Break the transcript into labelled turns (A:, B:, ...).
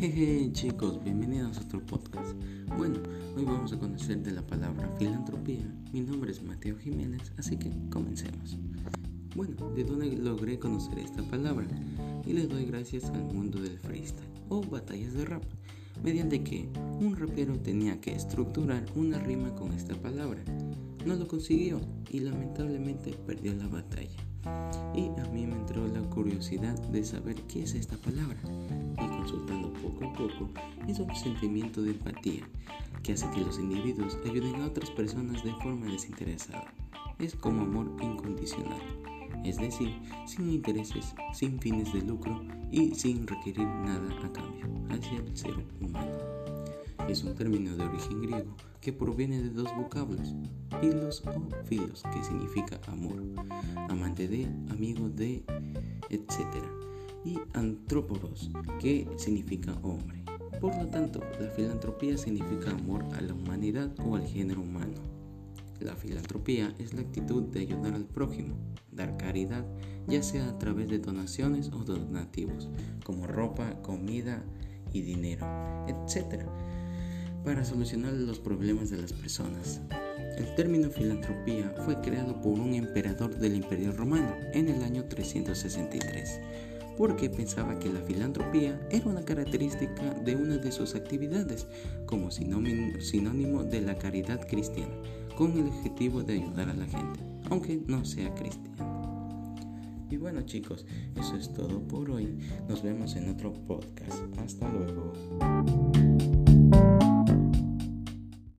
A: Hey chicos, bienvenidos a otro podcast. Bueno, hoy vamos a conocer de la palabra filantropía. Mi nombre es Mateo Jiménez, así que comencemos. Bueno, ¿de dónde logré conocer esta palabra? Y le doy gracias al mundo del freestyle o batallas de rap, mediante que un rapero tenía que estructurar una rima con esta palabra. No lo consiguió y lamentablemente perdió la batalla. Y a mí me entró la curiosidad de saber qué es esta palabra y consultando poco a poco es un sentimiento de empatía que hace que los individuos ayuden a otras personas de forma desinteresada. Es como amor incondicional, es decir, sin intereses, sin fines de lucro y sin requerir nada a cambio hacia el ser humano. Es un término de origen griego que proviene de dos vocablos, filos o filos, que significa amor, amante de, amigo de, etc y antróporos, que significa hombre. Por lo tanto, la filantropía significa amor a la humanidad o al género humano. La filantropía es la actitud de ayudar al prójimo, dar caridad, ya sea a través de donaciones o donativos, como ropa, comida y dinero, etc., para solucionar los problemas de las personas. El término filantropía fue creado por un emperador del Imperio Romano en el año 363 porque pensaba que la filantropía era una característica de una de sus actividades como sinónimo de la caridad cristiana, con el objetivo de ayudar a la gente, aunque no sea cristiano. Y bueno chicos, eso es todo por hoy. Nos vemos en otro podcast. Hasta luego.